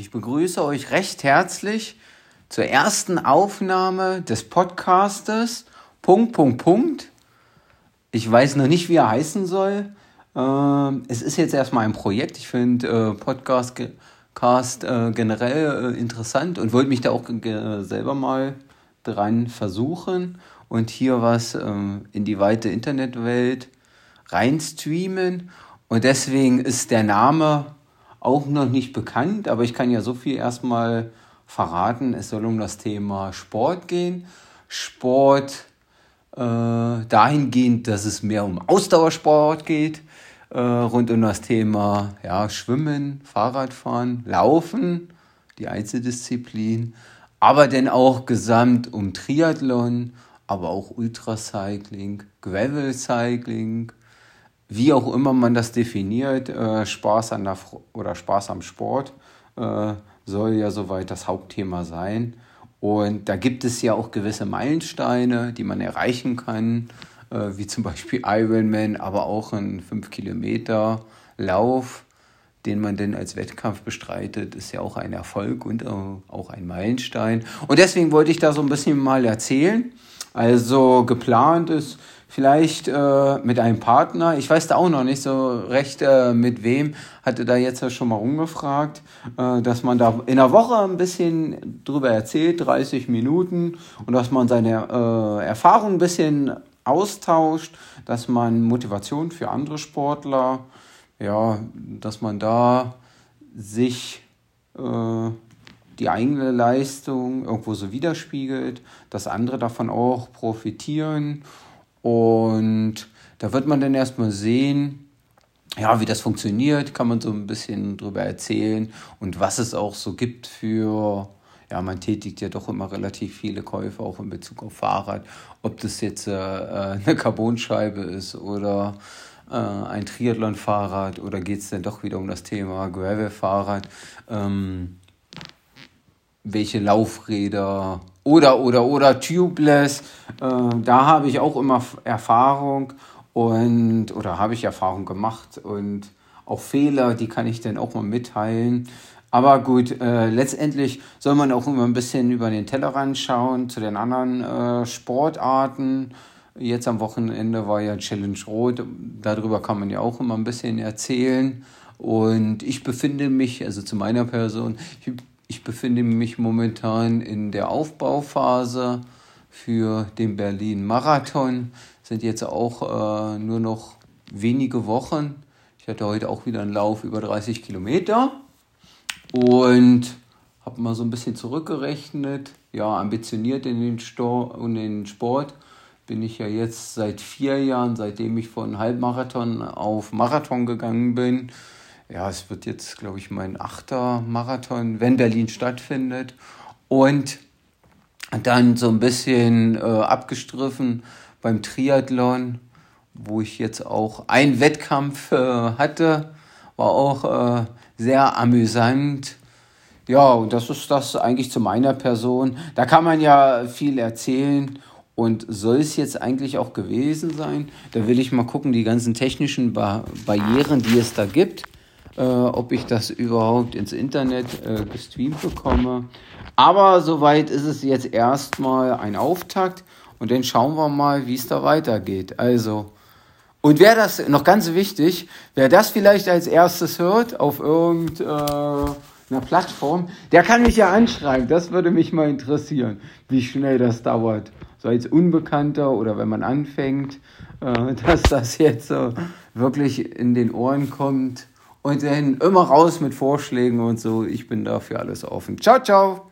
Ich begrüße euch recht herzlich zur ersten Aufnahme des Podcastes. Punkt, Punkt, Punkt. Ich weiß noch nicht, wie er heißen soll. Ähm, es ist jetzt erstmal ein Projekt. Ich finde äh, Podcast Cast, äh, generell äh, interessant und wollte mich da auch selber mal dran versuchen und hier was ähm, in die weite Internetwelt reinstreamen. Und deswegen ist der Name auch noch nicht bekannt, aber ich kann ja so viel erstmal verraten. Es soll um das Thema Sport gehen. Sport äh, dahingehend, dass es mehr um Ausdauersport geht, äh, rund um das Thema ja, Schwimmen, Fahrradfahren, Laufen, die Einzeldisziplin, aber dann auch gesamt um Triathlon, aber auch Ultracycling, Gravel Cycling, wie auch immer man das definiert, äh, Spaß an der oder Spaß am Sport äh, soll ja soweit das Hauptthema sein. Und da gibt es ja auch gewisse Meilensteine, die man erreichen kann, äh, wie zum Beispiel Ironman, aber auch ein 5 Kilometer Lauf, den man denn als Wettkampf bestreitet, ist ja auch ein Erfolg und auch ein Meilenstein. Und deswegen wollte ich da so ein bisschen mal erzählen. Also geplant ist vielleicht äh, mit einem Partner. Ich weiß da auch noch nicht so recht äh, mit wem. Hatte da jetzt schon mal rumgefragt, äh, dass man da in der Woche ein bisschen drüber erzählt, 30 Minuten, und dass man seine äh, Erfahrungen ein bisschen austauscht, dass man Motivation für andere Sportler, ja, dass man da sich äh, die eigene Leistung irgendwo so widerspiegelt, dass andere davon auch profitieren und da wird man dann erstmal sehen, ja, wie das funktioniert, kann man so ein bisschen drüber erzählen. Und was es auch so gibt für, ja, man tätigt ja doch immer relativ viele Käufe auch in Bezug auf Fahrrad, ob das jetzt äh, eine Carbonscheibe ist oder äh, ein Triathlon-Fahrrad oder geht es denn doch wieder um das Thema Gravel-Fahrrad, ähm, welche Laufräder oder, oder, oder Tubeless. Äh, da habe ich auch immer Erfahrung und, oder habe ich Erfahrung gemacht und auch Fehler, die kann ich dann auch mal mitteilen. Aber gut, äh, letztendlich soll man auch immer ein bisschen über den Tellerrand schauen zu den anderen äh, Sportarten. Jetzt am Wochenende war ja Challenge Rot, darüber kann man ja auch immer ein bisschen erzählen. Und ich befinde mich, also zu meiner Person, ich ich befinde mich momentan in der Aufbauphase für den Berlin-Marathon. Sind jetzt auch äh, nur noch wenige Wochen. Ich hatte heute auch wieder einen Lauf über 30 Kilometer und habe mal so ein bisschen zurückgerechnet. Ja, ambitioniert in den, Stor in den Sport bin ich ja jetzt seit vier Jahren, seitdem ich von Halbmarathon auf Marathon gegangen bin ja, es wird jetzt, glaube ich, mein achter Marathon, wenn Berlin stattfindet. Und dann so ein bisschen äh, abgestriffen beim Triathlon, wo ich jetzt auch einen Wettkampf äh, hatte, war auch äh, sehr amüsant. Ja, und das ist das eigentlich zu meiner Person. Da kann man ja viel erzählen und soll es jetzt eigentlich auch gewesen sein. Da will ich mal gucken, die ganzen technischen ba Barrieren, die es da gibt äh, ob ich das überhaupt ins Internet äh, gestreamt bekomme. Aber soweit ist es jetzt erstmal ein Auftakt und dann schauen wir mal, wie es da weitergeht. Also, und wer das, noch ganz wichtig, wer das vielleicht als erstes hört auf irgendeiner äh, Plattform, der kann mich ja anschreiben. Das würde mich mal interessieren, wie schnell das dauert. So als Unbekannter oder wenn man anfängt, äh, dass das jetzt äh, wirklich in den Ohren kommt und dann immer raus mit Vorschlägen und so. Ich bin dafür alles offen. Ciao, ciao.